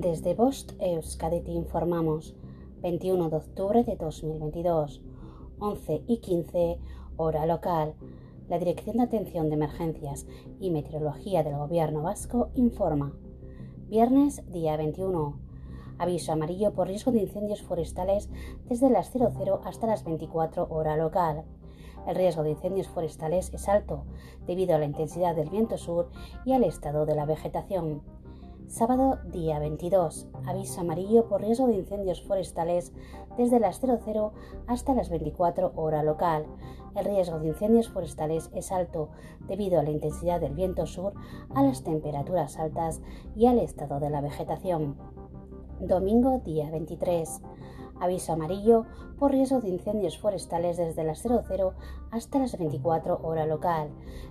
Desde Bost Euskadi informamos 21 de octubre de 2022, 11 y 15 hora local. La Dirección de Atención de Emergencias y Meteorología del Gobierno Vasco informa. Viernes, día 21. Aviso amarillo por riesgo de incendios forestales desde las 00 hasta las 24 hora local. El riesgo de incendios forestales es alto debido a la intensidad del viento sur y al estado de la vegetación. Sábado día 22. Aviso amarillo por riesgo de incendios forestales desde las 00 hasta las 24 hora local. El riesgo de incendios forestales es alto debido a la intensidad del viento sur, a las temperaturas altas y al estado de la vegetación. Domingo día 23. Aviso amarillo por riesgo de incendios forestales desde las 00 hasta las 24 hora local.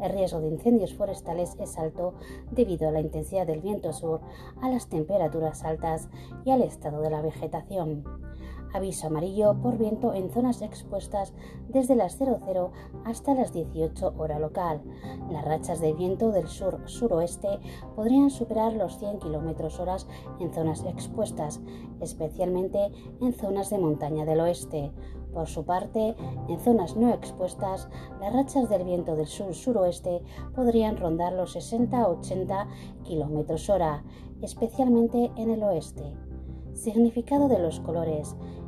El riesgo de incendios forestales es alto debido a la intensidad del viento sur, a las temperaturas altas y al estado de la vegetación. Aviso amarillo por viento en zonas expuestas desde las 00 hasta las 18 hora local. Las rachas de viento del sur-suroeste podrían superar los 100 km horas en zonas expuestas, especialmente en zonas de montaña del oeste. Por su parte, en zonas no expuestas, las rachas del viento del sur-suroeste podrían rondar los 60-80 km hora, especialmente en el oeste. Significado de los colores.